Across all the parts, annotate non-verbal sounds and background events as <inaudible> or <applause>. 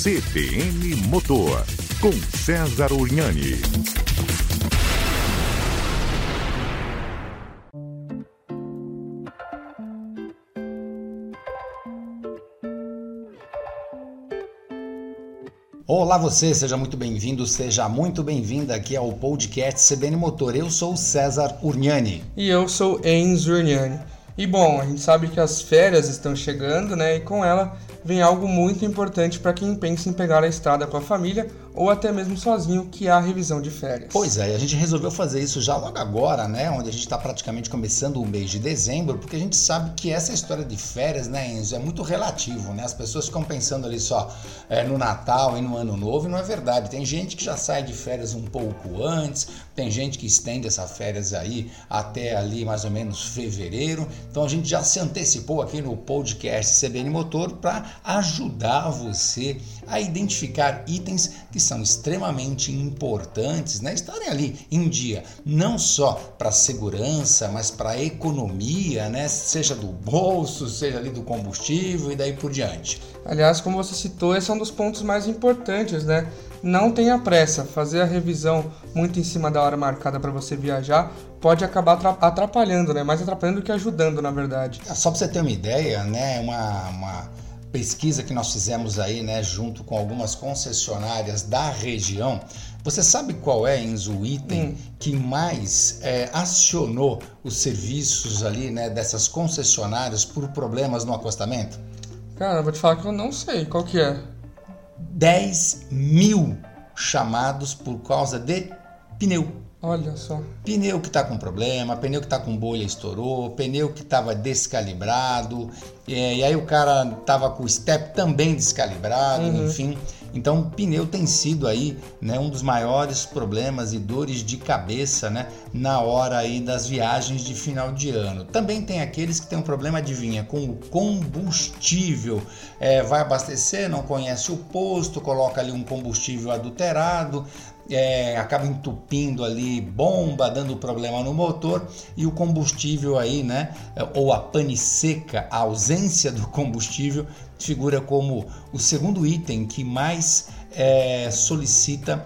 CBN Motor, com César Urnani. Olá você, seja muito bem-vindo, seja muito bem-vinda aqui ao podcast CBN Motor. Eu sou César Urniani. E eu sou Enzo Urniani. E bom, a gente sabe que as férias estão chegando, né? E com ela vem algo muito importante para quem pensa em pegar a estrada com a família ou até mesmo sozinho, que é a revisão de férias. Pois é, a gente resolveu fazer isso já logo agora, né? Onde a gente está praticamente começando o mês de dezembro, porque a gente sabe que essa história de férias, né, Enzo, é muito relativo, né? As pessoas ficam pensando ali só é, no Natal e no Ano Novo, e não é verdade. Tem gente que já sai de férias um pouco antes, tem gente que estende essa férias aí até ali mais ou menos fevereiro. Então a gente já se antecipou aqui no podcast CBN Motor para ajudar você a identificar itens que são extremamente importantes, né? Estarem ali em dia, não só para segurança, mas para economia, né? Seja do bolso, seja ali do combustível e daí por diante. Aliás, como você citou, esse é um dos pontos mais importantes, né? Não tenha pressa, fazer a revisão muito em cima da hora marcada para você viajar pode acabar atrapalhando, né? Mais atrapalhando do que ajudando, na verdade. Só para você ter uma ideia, né? Uma, uma pesquisa que nós fizemos aí, né, junto com algumas concessionárias da região, você sabe qual é, Enzo, o item hum. que mais é, acionou os serviços ali, né, dessas concessionárias por problemas no acostamento? Cara, vou te falar que eu não sei. Qual que é? 10 mil chamados por causa de pneu. Olha só. Pneu que está com problema, pneu que está com bolha estourou, pneu que estava descalibrado, é, e aí o cara estava com o step também descalibrado, uhum. enfim. Então, o pneu tem sido aí né, um dos maiores problemas e dores de cabeça né, na hora aí das viagens de final de ano. Também tem aqueles que têm um problema, adivinha, com o combustível. É, vai abastecer, não conhece o posto, coloca ali um combustível adulterado, é, acaba entupindo ali bomba, dando problema no motor e o combustível aí, né, ou a pane seca, a ausência do combustível, figura como o segundo item que mais é, solicita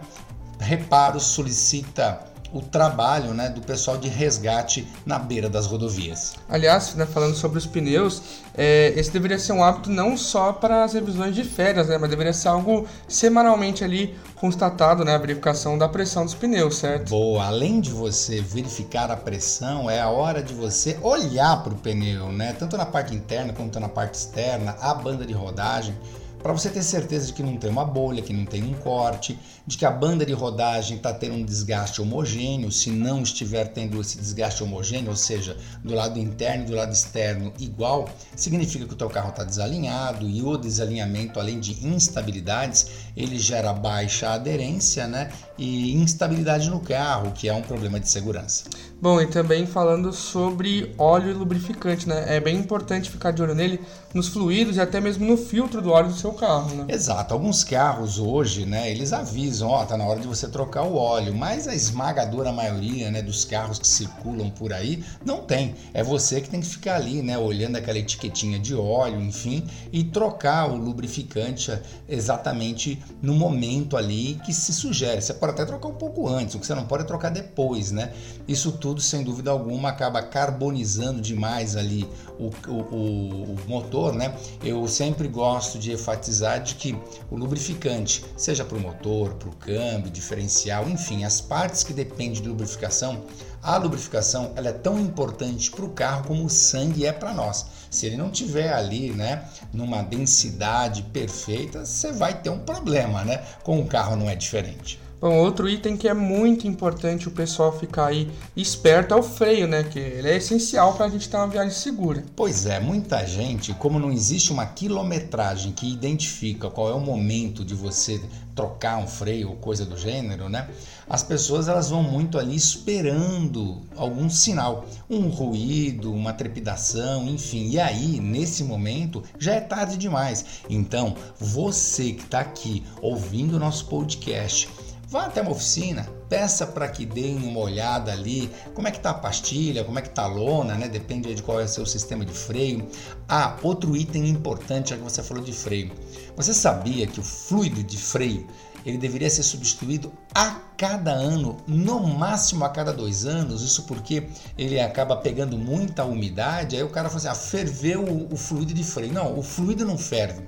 reparos, solicita o trabalho né, do pessoal de resgate na beira das rodovias. Aliás, né, falando sobre os pneus, é, esse deveria ser um hábito não só para as revisões de férias, né, mas deveria ser algo semanalmente ali constatado, né, a verificação da pressão dos pneus, certo? Boa, além de você verificar a pressão, é a hora de você olhar para o pneu, né, tanto na parte interna quanto na parte externa, a banda de rodagem para você ter certeza de que não tem uma bolha, que não tem um corte, de que a banda de rodagem está tendo um desgaste homogêneo, se não estiver tendo esse desgaste homogêneo, ou seja, do lado interno e do lado externo igual, significa que o teu carro está desalinhado e o desalinhamento, além de instabilidades, ele gera baixa aderência né, e instabilidade no carro, que é um problema de segurança. Bom, e também falando sobre óleo e lubrificante, né? É bem importante ficar de olho nele nos fluidos e até mesmo no filtro do óleo do seu carro, né? Exato. Alguns carros hoje, né, eles avisam, ó, tá na hora de você trocar o óleo, mas a esmagadora maioria, né, dos carros que circulam por aí não tem. É você que tem que ficar ali, né, olhando aquela etiquetinha de óleo, enfim, e trocar o lubrificante exatamente no momento ali que se sugere. Você pode até trocar um pouco antes, o que você não pode é trocar depois, né? Isso tudo, sem dúvida alguma, acaba carbonizando demais ali o, o, o motor, né? Eu sempre gosto de enfatizar de que o lubrificante, seja para o motor, para o câmbio, diferencial, enfim, as partes que dependem de lubrificação, a lubrificação ela é tão importante para o carro como o sangue é para nós. Se ele não tiver ali, né, numa densidade perfeita, você vai ter um problema, né? Com o carro não é diferente. Bom, outro item que é muito importante o pessoal ficar aí esperto é o freio, né? Que ele é essencial para a gente ter uma viagem segura. Pois é, muita gente, como não existe uma quilometragem que identifica qual é o momento de você trocar um freio ou coisa do gênero, né? As pessoas elas vão muito ali esperando algum sinal, um ruído, uma trepidação, enfim. E aí, nesse momento, já é tarde demais. Então, você que está aqui ouvindo o nosso podcast, Vá até uma oficina, peça para que deem uma olhada ali, como é que tá a pastilha, como é que tá a lona, né? Depende de qual é o seu sistema de freio. Ah, outro item importante, já que você falou de freio. Você sabia que o fluido de freio ele deveria ser substituído a cada ano, no máximo a cada dois anos. Isso porque ele acaba pegando muita umidade. Aí o cara fala assim: ah, ferveu o, o fluido de freio. Não, o fluido não ferve.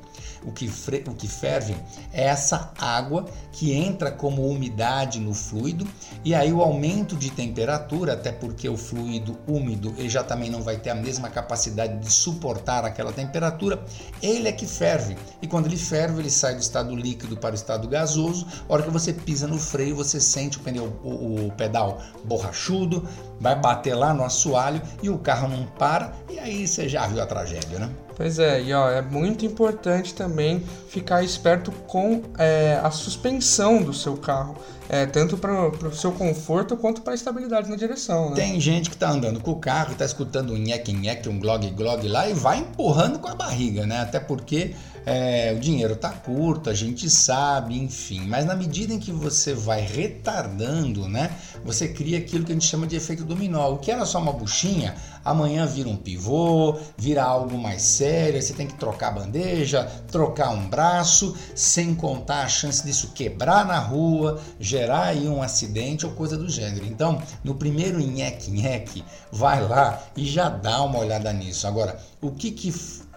O que, o que ferve é essa água que entra como umidade no fluido e aí o aumento de temperatura, até porque o fluido úmido ele já também não vai ter a mesma capacidade de suportar aquela temperatura, ele é que ferve. E quando ele ferve, ele sai do estado líquido para o estado gasoso. A hora que você pisa no freio, você sente o, pneu, o, o pedal borrachudo, vai bater lá no assoalho e o carro não para, e aí você já viu a tragédia, né? Pois é, e ó, é muito importante também ficar esperto com é, a suspensão do seu carro, é, tanto para o seu conforto quanto para a estabilidade na direção. Né? Tem gente que está andando com o carro, está escutando um nhec-nhec, um glog-glog lá e vai empurrando com a barriga, né? Até porque é, o dinheiro está curto, a gente sabe, enfim. Mas na medida em que você vai retardando, né, você cria aquilo que a gente chama de efeito dominó. O que era só uma buchinha, amanhã vira um pivô, vira algo mais sério. Você tem que trocar a bandeja, trocar um braço, sem contar a chance disso quebrar na rua, gerar aí um acidente ou coisa do gênero. Então, no primeiro nheque-nheque, vai lá e já dá uma olhada nisso. Agora, o que que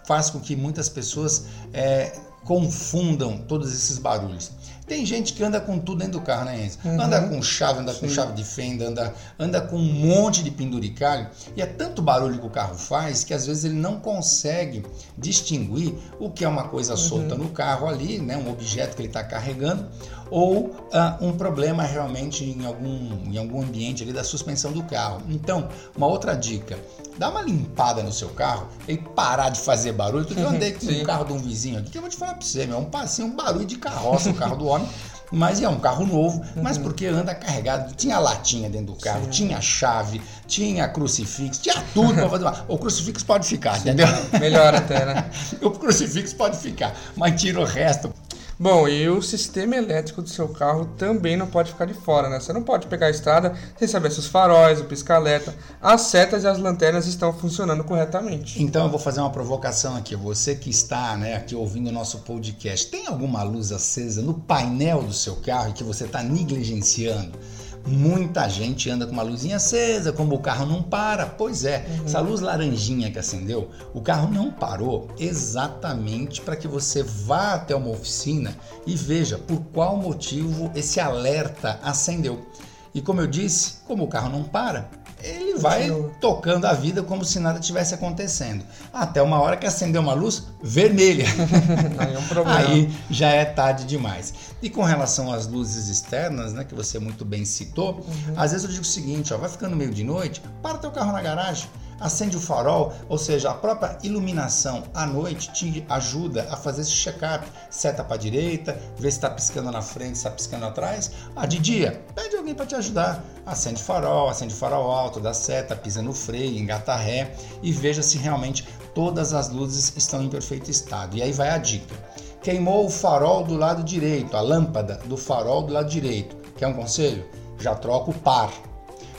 faz com que muitas pessoas é, confundam todos esses barulhos. Tem gente que anda com tudo dentro do carro, né, Enzo? Uhum. Anda com chave, anda Sim. com chave de fenda, anda, anda com um monte de penduricalho. E é tanto barulho que o carro faz que às vezes ele não consegue distinguir o que é uma coisa uhum. solta no carro ali, né, um objeto que ele está carregando, ou uh, um problema realmente em algum, em algum ambiente ali da suspensão do carro. Então, uma outra dica, dá uma limpada no seu carro e parar de fazer barulho. Eu andei <laughs> com o carro de um vizinho aqui, que eu vou te falar para você, meu, é um passinho, um barulho de carroça o carro do homem. Mas é um carro novo, mas uhum. porque anda carregado. Tinha latinha dentro do carro, Sim. tinha chave, tinha crucifixo, tinha tudo para fazer. O crucifixo pode ficar, Sim. entendeu? Melhor até, né? <laughs> o crucifixo pode ficar, mas tira o resto. Bom, e o sistema elétrico do seu carro também não pode ficar de fora, né? Você não pode pegar a estrada sem saber se os faróis, o pisca-alerta, as setas e as lanternas estão funcionando corretamente. Então eu vou fazer uma provocação aqui. Você que está né, aqui ouvindo o nosso podcast, tem alguma luz acesa no painel do seu carro que você está negligenciando? Muita gente anda com uma luzinha acesa, como o carro não para. Pois é, uhum. essa luz laranjinha que acendeu, o carro não parou exatamente para que você vá até uma oficina e veja por qual motivo esse alerta acendeu. E como eu disse, como o carro não para, ele vai tocando a vida como se nada tivesse acontecendo. Até uma hora que acendeu uma luz vermelha. <laughs> Aí, é um problema. Aí já é tarde demais. E com relação às luzes externas, né, que você muito bem citou, uhum. às vezes eu digo o seguinte, ó, vai ficando meio de noite, para teu carro na garagem acende o farol, ou seja, a própria iluminação à noite te ajuda a fazer esse check-up. Seta para direita, vê se está piscando na frente, se está piscando atrás. Ah, de dia, pede alguém para te ajudar. Acende farol, acende farol alto, dá seta, pisa no freio, engata ré e veja se realmente todas as luzes estão em perfeito estado. E aí vai a dica. Queimou o farol do lado direito, a lâmpada do farol do lado direito. Quer um conselho? Já troca o par.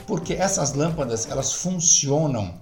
Porque essas lâmpadas, elas funcionam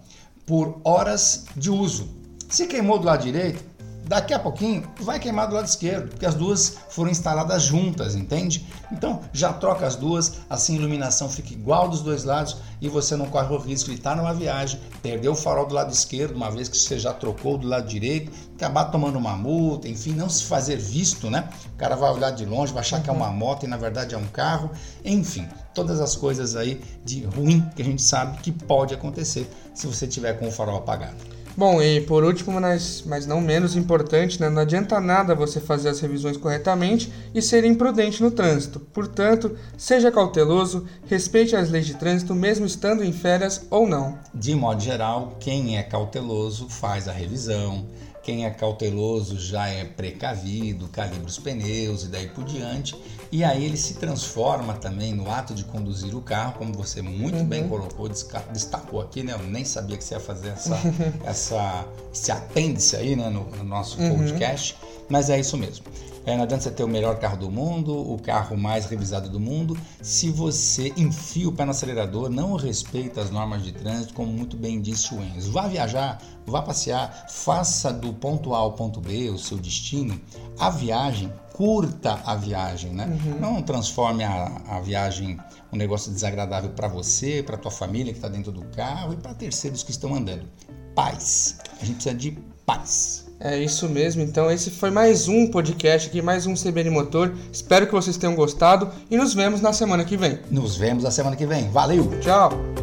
por horas de uso. Se queimou do lado direito, daqui a pouquinho vai queimar do lado esquerdo, porque as duas foram instaladas juntas, entende? Então já troca as duas, assim a iluminação fica igual dos dois lados e você não corre o risco de estar numa viagem, perder o farol do lado esquerdo, uma vez que você já trocou do lado direito, acabar tomando uma multa, enfim, não se fazer visto, né? O cara vai olhar de longe, vai achar uhum. que é uma moto e na verdade é um carro, enfim, todas as coisas aí de ruim que a gente sabe que pode acontecer se você tiver com o farol apagado. Bom, e por último, mas, mas não menos importante, né, não adianta nada você fazer as revisões corretamente e ser imprudente no trânsito. Portanto, seja cauteloso, respeite as leis de trânsito, mesmo estando em férias ou não. De modo geral, quem é cauteloso faz a revisão, quem é cauteloso já é precavido, calibra os pneus e daí por diante. E aí ele se transforma também no ato de conduzir o carro, como você muito uhum. bem colocou, destacou aqui, né? Eu nem sabia que você ia fazer essa, <laughs> essa, esse apêndice aí né? no, no nosso uhum. podcast, mas é isso mesmo. É, não adianta você ter o melhor carro do mundo, o carro mais revisado do mundo, se você enfia o pé no acelerador, não respeita as normas de trânsito, como muito bem disse o Enzo. Vá viajar, vá passear, faça do ponto A ao ponto B o seu destino. A viagem, curta a viagem, né? Uhum. Não transforme a, a viagem um negócio desagradável para você, para tua família que está dentro do carro e para terceiros que estão andando. Paz. A gente precisa de paz. É isso mesmo, então esse foi mais um podcast aqui, mais um CBN Motor. Espero que vocês tenham gostado e nos vemos na semana que vem. Nos vemos na semana que vem. Valeu! Tchau!